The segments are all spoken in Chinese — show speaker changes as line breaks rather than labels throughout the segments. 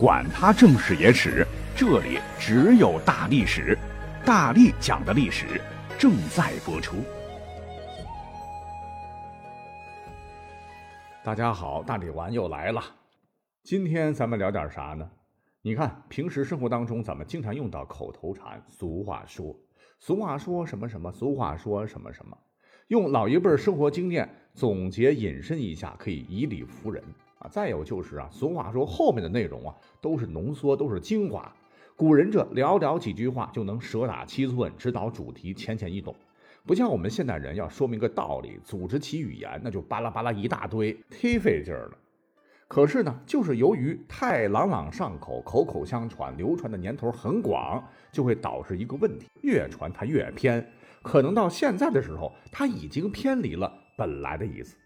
管他正史野史，这里只有大历史，大力讲的历史正在播出。
大家好，大力丸又来了。今天咱们聊点啥呢？你看，平时生活当中咱们经常用到口头禅、俗话说，俗话说什么什么，俗话说什么什么，用老一辈生活经验总结引申一下，可以以理服人。啊，再有就是啊，俗话说后面的内容啊，都是浓缩，都是精华。古人这寥寥几句话就能蛇打七寸，指导主题，浅显易懂。不像我们现代人要说明个道理，组织起语言，那就巴拉巴拉一大堆，忒费劲儿了。可是呢，就是由于太朗朗上口，口口相传，流传的年头很广，就会导致一个问题：越传它越偏。可能到现在的时候，它已经偏离了本来的意思。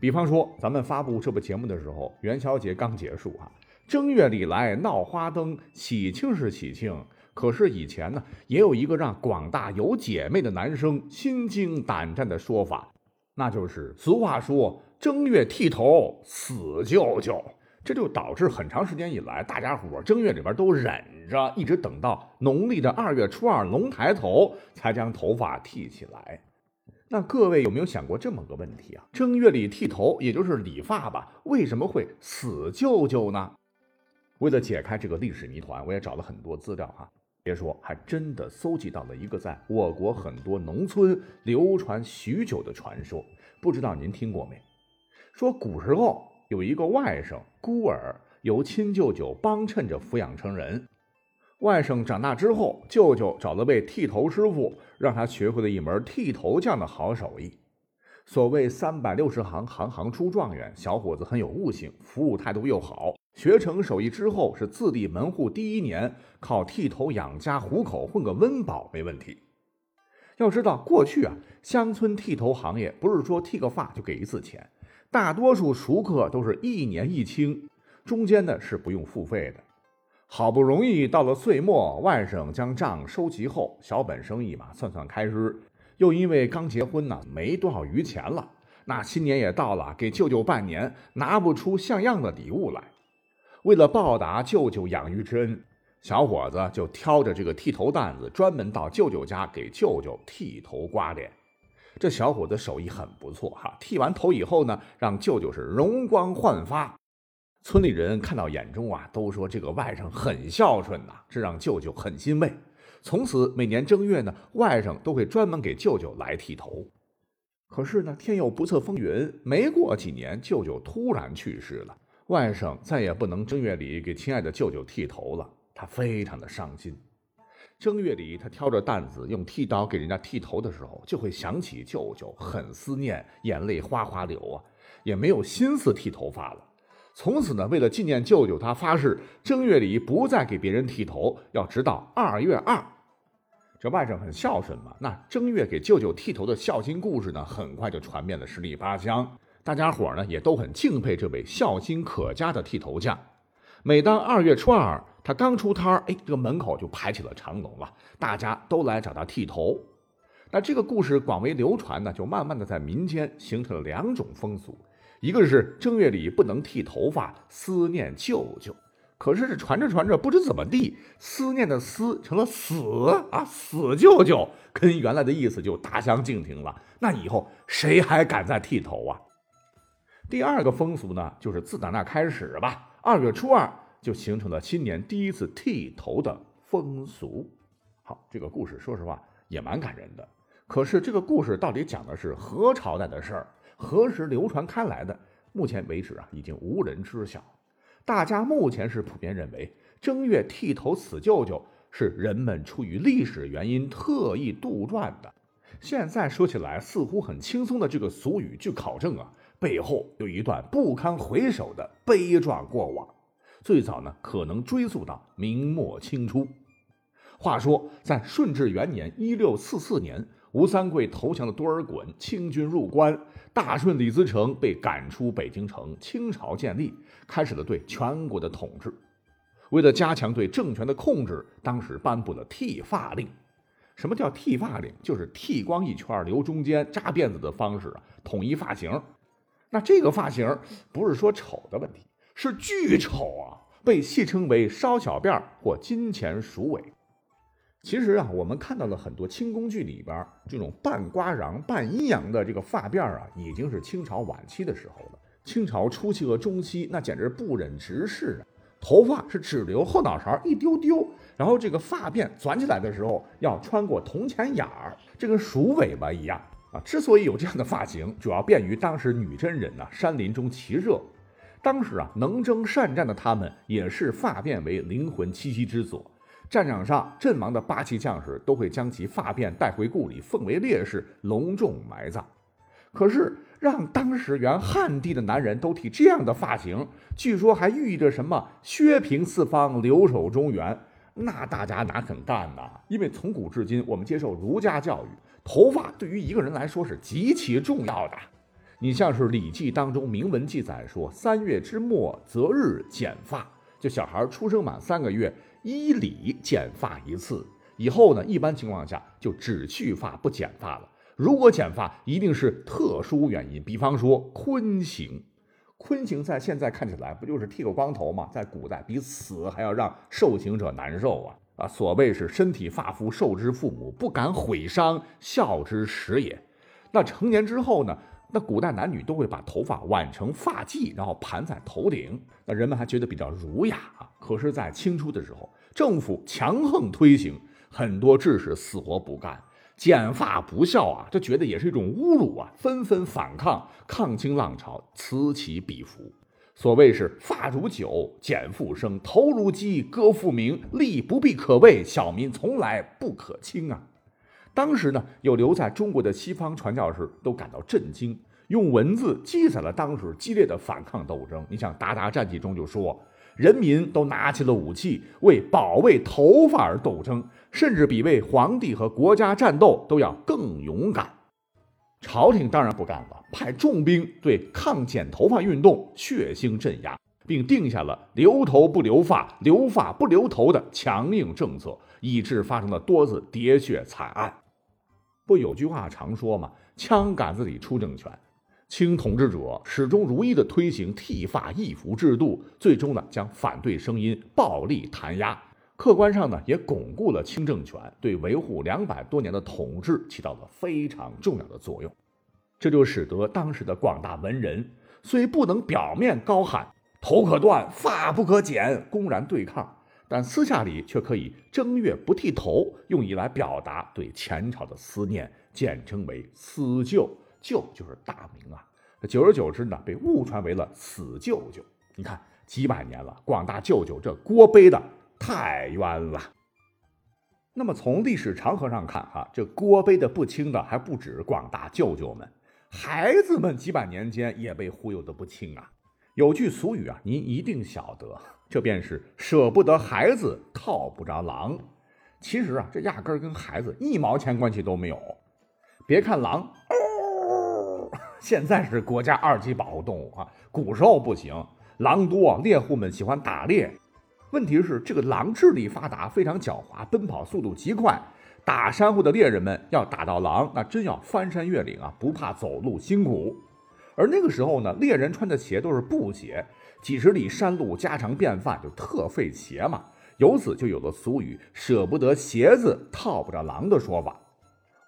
比方说，咱们发布这部节目的时候，元宵节刚结束啊，正月里来闹花灯，喜庆是喜庆。可是以前呢，也有一个让广大有姐妹的男生心惊胆战的说法，那就是俗话说“正月剃头死舅舅”，这就导致很长时间以来，大家伙正月里边都忍着，一直等到农历的二月初二龙抬头，才将头发剃起来。那各位有没有想过这么个问题啊？正月里剃头，也就是理发吧，为什么会死舅舅呢？为了解开这个历史谜团，我也找了很多资料哈。别说，还真的搜集到了一个在我国很多农村流传许久的传说，不知道您听过没？说古时候有一个外甥孤儿，由亲舅舅帮衬着抚养成人。外甥长大之后，舅舅找了位剃头师傅，让他学会了一门剃头匠的好手艺。所谓三百六十行，行行出状元。小伙子很有悟性，服务态度又好。学成手艺之后，是自立门户，第一年靠剃头养家糊口，混个温饱没问题。要知道，过去啊，乡村剃头行业不是说剃个发就给一次钱，大多数熟客都是一年一清，中间呢是不用付费的。好不容易到了岁末，外甥将账收齐后，小本生意嘛，算算开支。又因为刚结婚呢，没多少余钱了。那新年也到了，给舅舅拜年，拿不出像样的礼物来。为了报答舅舅养育之恩，小伙子就挑着这个剃头担子，专门到舅舅家给舅舅剃头刮脸。这小伙子手艺很不错哈，剃完头以后呢，让舅舅是容光焕发。村里人看到眼中啊，都说这个外甥很孝顺呐，这让舅舅很欣慰。从此每年正月呢，外甥都会专门给舅舅来剃头。可是呢，天有不测风云，没过几年，舅舅突然去世了，外甥再也不能正月里给亲爱的舅舅剃头了，他非常的伤心。正月里，他挑着担子用剃刀给人家剃头的时候，就会想起舅舅，很思念，眼泪哗哗流啊，也没有心思剃头发了。从此呢，为了纪念舅舅，他发誓正月里不再给别人剃头，要直到二月二。这外甥很孝顺嘛，那正月给舅舅剃头的孝心故事呢，很快就传遍了十里八乡。大家伙呢也都很敬佩这位孝心可嘉的剃头匠。每当二月初二，他刚出摊儿，哎，这个门口就排起了长龙了，大家都来找他剃头。那这个故事广为流传呢，就慢慢的在民间形成了两种风俗。一个是正月里不能剃头发，思念舅舅。可是这传着传着，不知怎么地，思念的思成了死啊，死舅舅，跟原来的意思就大相径庭了。那以后谁还敢再剃头啊？第二个风俗呢，就是自打那开始吧，二月初二就形成了新年第一次剃头的风俗。好，这个故事说实话也蛮感人的。可是这个故事到底讲的是何朝代的事儿？何时流传开来的？目前为止啊，已经无人知晓。大家目前是普遍认为，正月剃头死舅舅是人们出于历史原因特意杜撰的。现在说起来似乎很轻松的这个俗语，据考证啊，背后有一段不堪回首的悲壮过往。最早呢，可能追溯到明末清初。话说，在顺治元年（一六四四年）。吴三桂投降了多尔衮，清军入关，大顺李自成被赶出北京城，清朝建立，开始了对全国的统治。为了加强对政权的控制，当时颁布了剃发令。什么叫剃发令？就是剃光一圈，留中间，扎辫子的方式啊，统一发型。那这个发型不是说丑的问题，是巨丑啊！被戏称为烧小辫儿或金钱鼠尾。其实啊，我们看到了很多清宫剧里边这种半瓜瓤、半阴阳的这个发辫啊，已经是清朝晚期的时候了。清朝初期和中期，那简直不忍直视啊！头发是只留后脑勺一丢丢，然后这个发辫钻起来的时候要穿过铜钱眼儿，这跟鼠尾巴一样啊！之所以有这样的发型，主要便于当时女真人呢山林中骑射。当时啊，能征善战的他们也是发辫为灵魂栖息之所。战场上阵亡的八旗将士都会将其发辫带回故里，奉为烈士，隆重埋葬。可是让当时原汉地的男人都剃这样的发型，据说还寓意着什么削平四方，留守中原。那大家哪肯干呢？因为从古至今，我们接受儒家教育，头发对于一个人来说是极其重要的。你像是《礼记》当中明文记载说：“三月之末，择日剪发。”就小孩出生满三个月，依礼剪发一次。以后呢，一般情况下就只去发不剪发了。如果剪发，一定是特殊原因，比方说坤刑。坤刑在现在看起来不就是剃个光头吗？在古代比死还要让受刑者难受啊！啊，所谓是身体发肤受之父母，不敢毁伤，孝之始也。那成年之后呢？那古代男女都会把头发挽成发髻，然后盘在头顶，那人们还觉得比较儒雅啊。可是，在清初的时候，政府强横推行，很多志士死活不干，剪发不孝啊，这觉得也是一种侮辱啊，纷纷反抗。抗清浪潮此起彼伏，所谓是发如酒，剪复生，头如鸡，歌复鸣，利不必可畏，小民从来不可轻啊。当时呢，有留在中国的西方传教士都感到震惊，用文字记载了当时激烈的反抗斗争。你像《鞑靼战记》中就说，人民都拿起了武器，为保卫头发而斗争，甚至比为皇帝和国家战斗都要更勇敢。朝廷当然不干了，派重兵对抗剪头发运动血腥镇压，并定下了留头不留发、留发不留头的强硬政策，以致发生了多次喋血惨案。不有句话常说嘛，枪杆子里出政权。清统治者始终如一地推行剃发易服制度，最终呢将反对声音暴力弹压。客观上呢也巩固了清政权，对维护两百多年的统治起到了非常重要的作用。这就使得当时的广大文人虽不能表面高喊“头可断，发不可剪”，公然对抗。但私下里却可以正月不剃头，用以来表达对前朝的思念，简称为“思舅”，舅就是大名啊。久而久之呢，被误传为了“死舅舅”。你看几百年了，广大舅舅这锅背的太冤了。那么从历史长河上看，哈，这锅背的不轻的还不止广大舅舅们，孩子们几百年间也被忽悠的不轻啊。有句俗语啊，您一定晓得。这便是舍不得孩子套不着狼。其实啊，这压根儿跟孩子一毛钱关系都没有。别看狼，现在是国家二级保护动物啊，古时候不行。狼多，猎户们喜欢打猎。问题是，这个狼智力发达，非常狡猾，奔跑速度极快。打山虎的猎人们要打到狼，那真要翻山越岭啊，不怕走路辛苦。而那个时候呢，猎人穿的鞋都是布鞋。几十里山路，家常便饭，就特费鞋嘛。由此就有了俗语“舍不得鞋子套不着狼”的说法。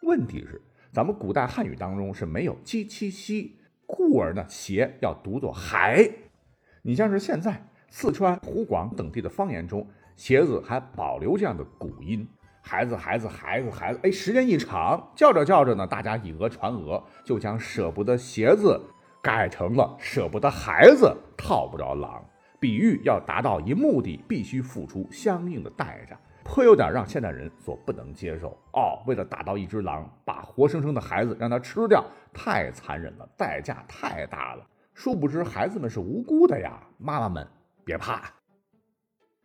问题是，咱们古代汉语当中是没有“鸡七西”，故而呢，鞋要读作“孩”。你像是现在四川、湖广等地的方言中，鞋子还保留这样的古音：“孩子，孩子，孩子，孩子。”哎，时间一长，叫着叫着呢，大家以讹传讹，就将舍不得鞋子。改成了舍不得孩子套不着狼，比喻要达到一目的，必须付出相应的代价，颇有点让现代人所不能接受哦。为了打到一只狼，把活生生的孩子让他吃掉，太残忍了，代价太大了。殊不知孩子们是无辜的呀，妈妈们别怕。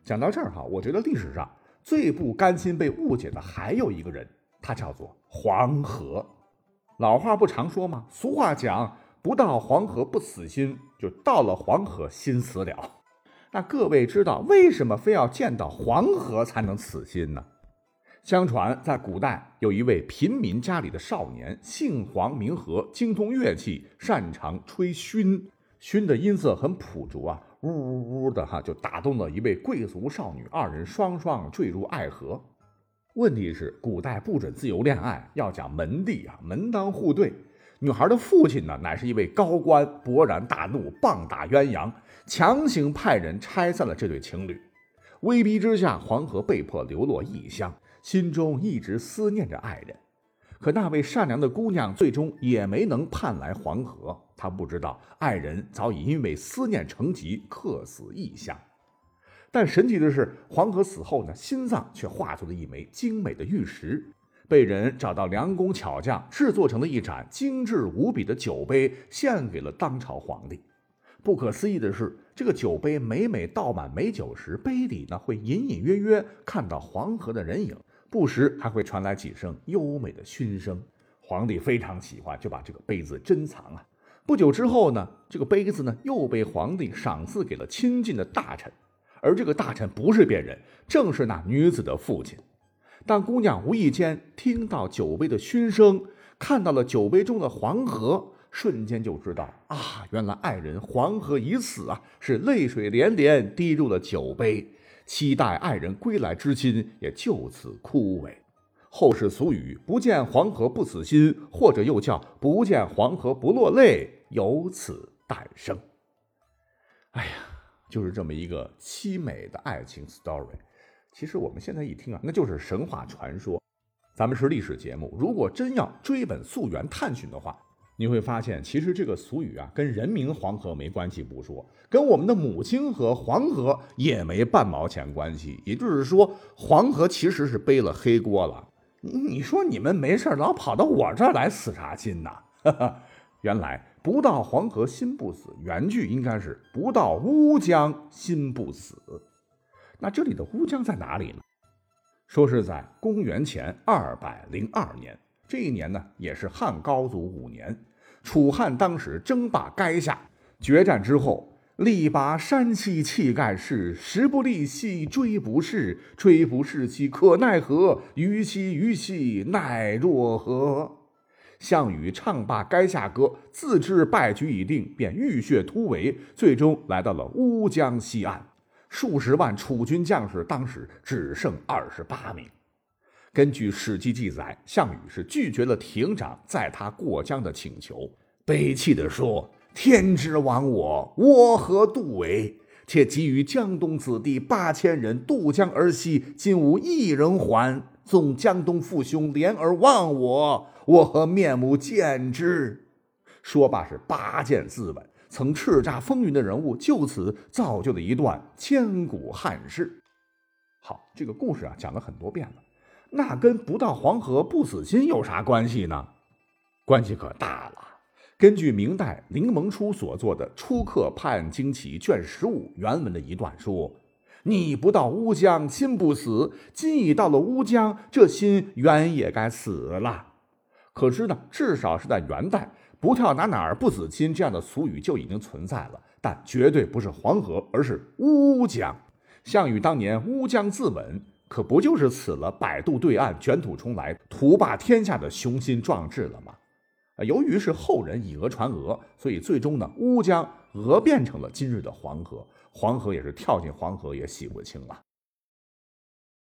讲到这儿哈，我觉得历史上最不甘心被误解的还有一个人，他叫做黄河。老话不常说吗？俗话讲。不到黄河不死心，就到了黄河心死了。那各位知道为什么非要见到黄河才能死心呢？相传在古代有一位贫民家里的少年，姓黄名和，精通乐器，擅长吹埙。埙的音色很朴拙啊，呜呜呜的哈，就打动了一位贵族少女，二人双双坠入爱河。问题是，古代不准自由恋爱，要讲门第啊，门当户对。女孩的父亲呢，乃是一位高官，勃然大怒，棒打鸳鸯，强行派人拆散了这对情侣。威逼之下，黄河被迫流落异乡，心中一直思念着爱人。可那位善良的姑娘最终也没能盼来黄河，她不知道爱人早已因为思念成疾，客死异乡。但神奇的是，黄河死后呢，心脏却化作了一枚精美的玉石，被人找到良工巧匠制作成了一盏精致无比的酒杯，献给了当朝皇帝。不可思议的是，这个酒杯每每倒满美酒时，杯底呢会隐隐约约看到黄河的人影。不时还会传来几声优美的熏声，皇帝非常喜欢，就把这个杯子珍藏啊。不久之后呢，这个杯子呢又被皇帝赏赐给了亲近的大臣，而这个大臣不是别人，正是那女子的父亲。当姑娘无意间听到酒杯的熏声，看到了酒杯中的黄河，瞬间就知道啊，原来爱人黄河已死啊，是泪水连连滴入了酒杯。期待爱人归来之心也就此枯萎。后世俗语“不见黄河不死心”，或者又叫“不见黄河不落泪”，由此诞生。哎呀，就是这么一个凄美的爱情 story。其实我们现在一听啊，那就是神话传说。咱们是历史节目，如果真要追本溯源探寻的话。你会发现，其实这个俗语啊，跟人名黄河没关系不说，跟我们的母亲河黄河也没半毛钱关系。也就是说，黄河其实是背了黑锅了。你说你们没事老跑到我这儿来死啥心呐？原来不到黄河心不死，原句应该是不到乌江心不死。那这里的乌江在哪里呢？说是在公元前二百零二年，这一年呢，也是汉高祖五年。楚汉当时争霸垓下，决战之后，力拔山兮气盖世，时不利兮骓不逝，骓不逝兮可奈何？虞兮虞兮奈若何？项羽唱罢垓下歌，自知败局已定，便浴血突围，最终来到了乌江西岸。数十万楚军将士当时只剩二十八名。根据《史记》记载，项羽是拒绝了亭长载他过江的请求，悲泣地说：“天之亡我，我何渡为？且给予江东子弟八千人渡江而西，今无一人还。纵江东父兄怜而忘我，我何面目见之？”说罢是拔剑自刎。曾叱咤风云的人物，就此造就了一段千古汉事。好，这个故事啊，讲了很多遍了。那跟不到黄河不死心有啥关系呢？关系可大了。根据明代林萌初所作的《初刻判惊奇》卷十五原文的一段说：“你不到乌江心不死，今已到了乌江，这心原也该死了。”可知呢，至少是在元代，“不跳哪哪儿不死心”这样的俗语就已经存在了，但绝对不是黄河，而是乌江。项羽当年乌江自刎。可不就是死了百渡对岸，卷土重来，图霸天下的雄心壮志了吗？啊，由于是后人以讹传讹，所以最终呢，乌江讹变成了今日的黄河，黄河也是跳进黄河也洗不清了。